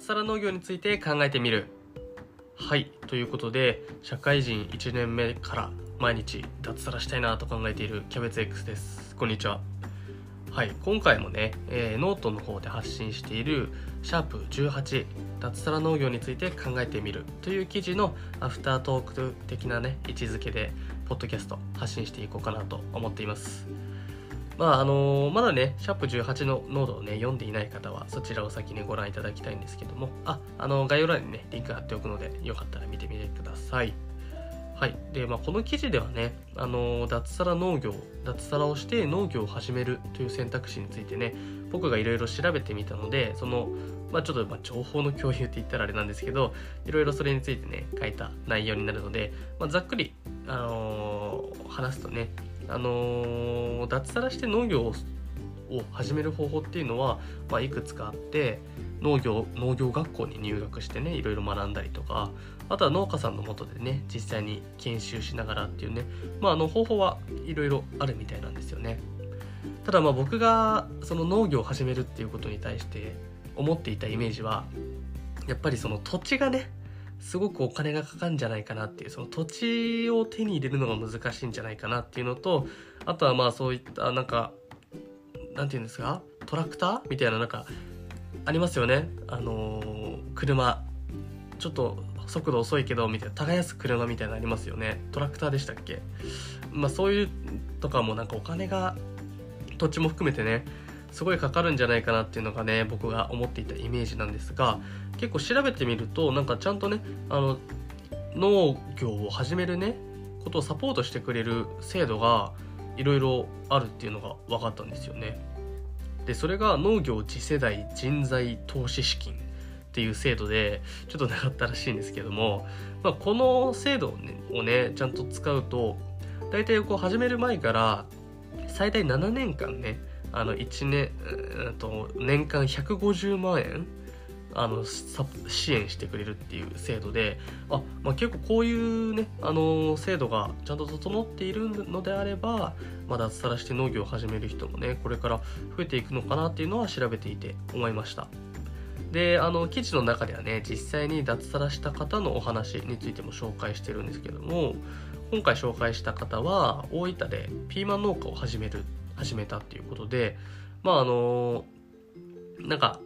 脱サラ農業について考えてみる。はいということで社会人1年目から毎日脱サラしたいなと考えているキャベツ X です。こんにちは。はい今回もね、えー、ノートの方で発信しているシャープ18脱サラ農業について考えてみるという記事のアフタートーク的なね位置づけでポッドキャスト発信していこうかなと思っています。まああの、まだね、シャープ18のノードをね、読んでいない方は、そちらを先にご覧いただきたいんですけども、あ、あの、概要欄にね、リンク貼っておくので、よかったら見てみてください。はい。で、まあ、この記事ではね、あの、脱サラ農業、脱サラをして農業を始めるという選択肢についてね、僕がいろいろ調べてみたので、その、まあ、ちょっとま情報の共有って言ったらあれなんですけど、いろいろそれについてね、書いた内容になるので、まあ、ざっくり、あの話すとね、あの、脱サラして農業を始める方法っていうのは、まあ、いくつかあって農業農業学校に入学してねいろいろ学んだりとかあとは農家さんのもとでね実際に研修しながらっていうね、まあ、あの方法はいろいろあるみたいなんですよね。ただまあ僕がその農業を始めるっていうことに対して思っていたイメージはやっぱりその土地がねすごくお金がかかるんじゃないかなっていうその土地を手に入れるのが難しいんじゃないかなっていうのとあとはまあそういったなんかなんていうんですか？トラクターみたいななんかありますよね。あのー、車。ちょっと速度遅いけどみたいな耕す車みたいなのありますよね。トラクターでしたっけ？まあそういうとかもなんかお金が土地も含めてねすごいかかるんじゃないかなっていうのがね僕が思っていたイメージなんですが結構調べてみるとなんかちゃんとねあの農業を始めるねことをサポートしてくれる制度がいろいろあるっていうのが分かったんですよね。でそれが農業次世代人材投資資金っていう制度でちょっとなかったらしいんですけども、まあ、この制度をねをねちゃんと使うと大体こう始める前から最大7年間ねあの1年、えと年間150万円あの支援してくれるっていう制度であ、まあ、結構こういうねあの制度がちゃんと整っているのであれば、まあ、脱サラして農業を始める人もねこれから増えていくのかなっていうのは調べていて思いました。であの記事の中ではね実際に脱サラした方のお話についても紹介してるんですけども今回紹介した方は大分でピーマン農家を始めるっ始めたっていうことでまああのなんか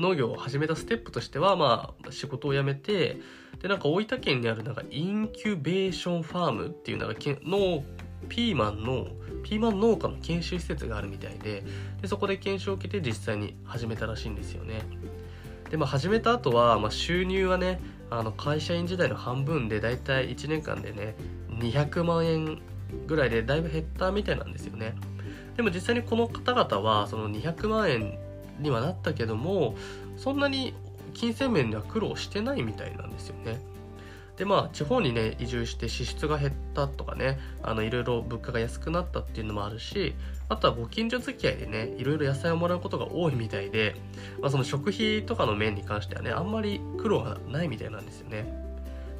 農業を始めたステップとしては、まあ、仕事を辞めて、で、なんか大分県にあるなんかインキュベーションファームっていうなんかのピーマンの、ピーマン農家の研修施設があるみたいで、でそこで研修を受けて実際に始めたらしいんですよね。で、まあ始めた後は、まあ収入はね、あの会社員時代の半分でだいたい1年間でね、200万円ぐらいでだいぶ減ったみたいなんですよね。でも実際にこの方々はその200万円にはなったけどもそんなに金銭面では苦労してないみたいなんですよね。でまあ地方にね移住して支出が減ったとかねあのいろいろ物価が安くなったっていうのもあるしあとはご近所付き合いでねいろいろ野菜をもらうことが多いみたいで、まあ、その食費とかの面に関してはねあんまり苦労がないみたいなんですよね。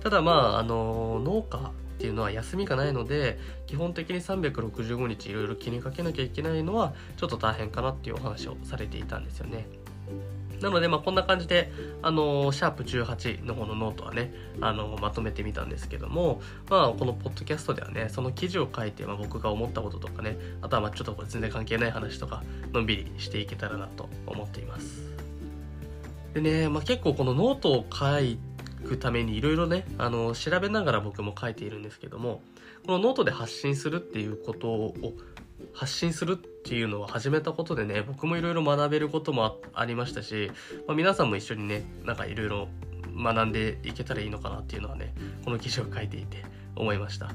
ただまああの農家っていうのは休みがないので基本的に365日いろいろ気にかけなきゃいけないのはちょっと大変かなっていうお話をされていたんですよね。なので、まあ、こんな感じで、あのー、シャープ18の方のノートはね、あのー、まとめてみたんですけども、まあ、このポッドキャストではね、その記事を書いて、まあ、僕が思ったこととかね、あとは、まあ、ちょっとこれ全然関係ない話とか、のんびりしていけたらなと思っています。でね、まあ、結構このノートを書いくためにいろいろね、あの、調べながら僕も書いているんですけども、このノートで発信するっていうことを発信するっていうのを始めたことでね、僕もいろいろ学べることもありましたし、まあ、皆さんも一緒にね、なんかいろいろ学んでいけたらいいのかなっていうのはね、この記事を書いていて思いました。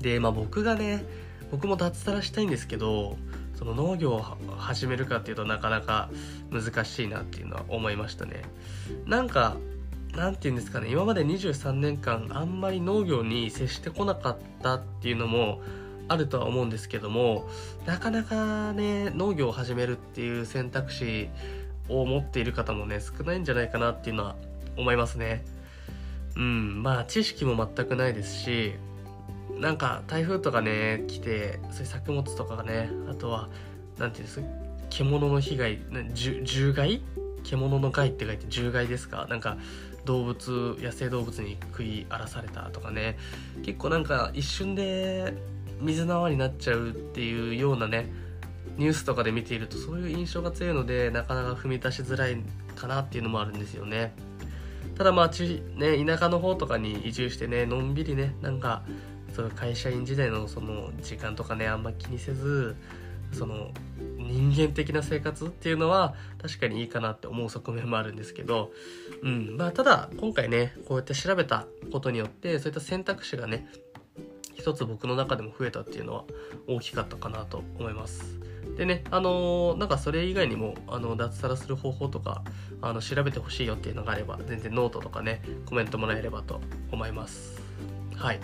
で、まあ僕がね、僕も脱サラしたいんですけど、その農業を始めるかっていうとなかなか難しいなっていうのは思いましたね。なんか何て言うんですかね今まで23年間あんまり農業に接してこなかったっていうのもあるとは思うんですけどもなかなかね農業を始めるっていう選択肢を持っている方もね少ないんじゃないかなっていうのは思いますね。うんまあ知識も全くないですしなんか台風とかね来てそういう作物とかがねあとは何て言うんですか獣の被害獣害？獣害って書いて獣害ですか？なんか動物野生動物に食い荒らされたとかね。結構なんか一瞬で水縄になっちゃうっていうようなねニュースとかで見ているとそういう印象が強いのでなかなか踏み出しづらいかなっていうのもあるんですよね。ただまあち、ね、田舎の方とかに移住してねのんびりねなんかその会社員時代のその時間とかねあんま気にせずその人間的な生活っていうのは確かにいいかなって思う側面もあるんですけど、うんまあ、ただ今回ねこうやって調べたことによってそういった選択肢がね一つ僕の中でも増えたっていうのは大きかったかなと思います。でね、あのー、なんかそれ以外にも、あの、脱サラする方法とか、あの、調べてほしいよっていうのがあれば、全然ノートとかね、コメントもらえればと思います。はい。っ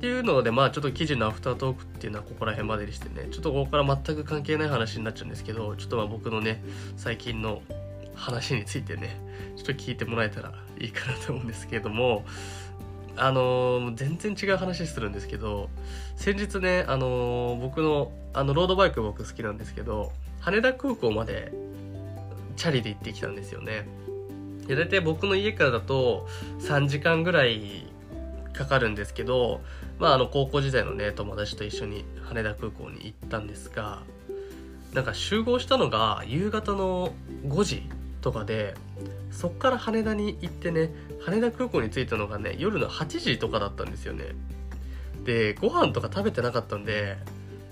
ていうので、まあちょっと記事のアフタートークっていうのはここら辺までにしてね、ちょっとここから全く関係ない話になっちゃうんですけど、ちょっとまあ僕のね、最近の話についてね、ちょっと聞いてもらえたらいいかなと思うんですけれども、あの、全然違う話するんですけど先日ね、あの、僕のあのロードバイク僕好きなんですけど羽田空港までチャリで行ってきたんですよね。で大体僕の家からだと3時間ぐらいかかるんですけどまああの高校時代のね友達と一緒に羽田空港に行ったんですがなんか集合したのが夕方の5時とかでそっから羽田に行ってね羽田空港に着いたのがね夜の8時とかだったんですよね。でご飯とか食べてなかったんで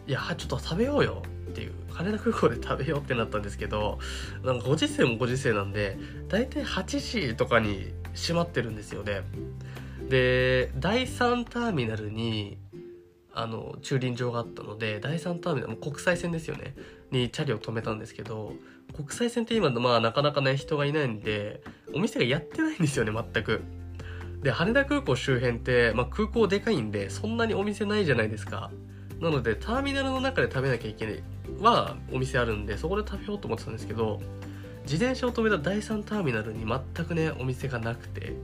いやちょっと食べようよっていう羽田空港で食べようってなったんですけどなんかご時世もご時世なんで大体8時とかに閉まってるんですよね。で第3ターミナルにあの駐輪場があったので第3ターミナル国際線ですよね。にチャリを止めたんですけど国際線って今まあなかなかね人がいないんでお店がやってないんですよね全く。で羽田空港周辺って、まあ、空港でかいんでそんなにお店ないじゃないですか。なのでターミナルの中で食べなきゃいけないはお店あるんでそこで食べようと思ってたんですけど自転車を止めた第3ターミナルに全くねお店がなくて、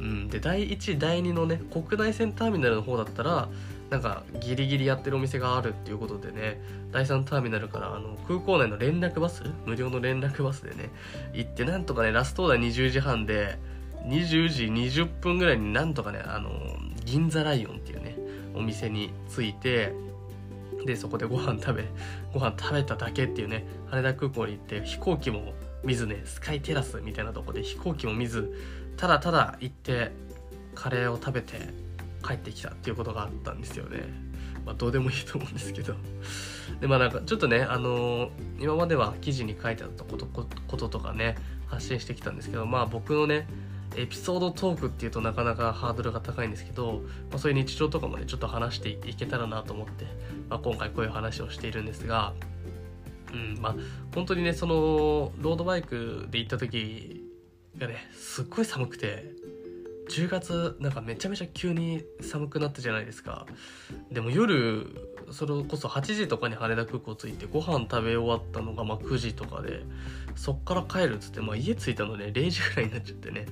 うん、で第1第2のね国内線ターミナルの方だったらなんかギリギリやってるお店があるっていうことでね第3ターミナルからあの空港内の連絡バス無料の連絡バスでね行ってなんとかねラストオーダー20時半で20時20分ぐらいになんとかねあの銀座ライオンっていうねお店に着いてでそこでご飯食べご飯食べただけっていうね羽田空港に行って飛行機も見ずねスカイテラスみたいなとこで飛行機も見ずただただ行ってカレーを食べて帰ってきたっていうことがあったんですよね。まあ、どうでもいいと思うんですけど。で、まあなんかちょっとね、あのー、今までは記事に書いてあったことこととかね、発信してきたんですけど、まあ僕のね、エピソードトークっていうとなかなかハードルが高いんですけど、まあ、そういう日常とかもね、ちょっと話していけたらなと思って、まあ、今回こういう話をしているんですが、うん、まあ本当にね、その、ロードバイクで行った時がね、すっごい寒くて、10月なんかめちゃめちゃ急に寒くなったじゃないですか。でも夜それこそ8時とかに羽田空港着いてご飯食べ終わったのがま9時とかでそっから帰るっつって、まあ、家着いたの、ね、0時ぐらいになっちゃってね。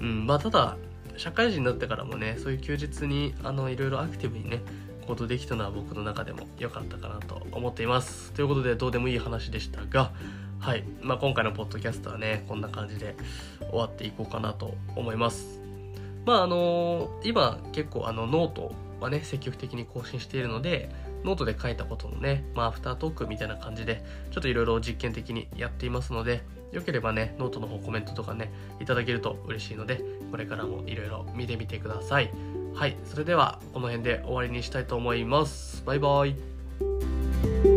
うんまあただ社会人になってからもねそういう休日にあのいろいろアクティブにねことできたのは僕の中でも良かったかなと思っています。ということでどうでもいい話でしたがはい、まあ、今回のポッドキャストはねこんな感じで終わっていこうかなと思います。まああの今結構あのノートはね積極的に更新しているのでノートで書いたことのね、まあ、アフタートークみたいな感じで、ちょっといろいろ実験的にやっていますので、よければね、ノートの方コメントとかね、いただけると嬉しいので、これからもいろいろ見てみてください。はい、それではこの辺で終わりにしたいと思います。バイバイ。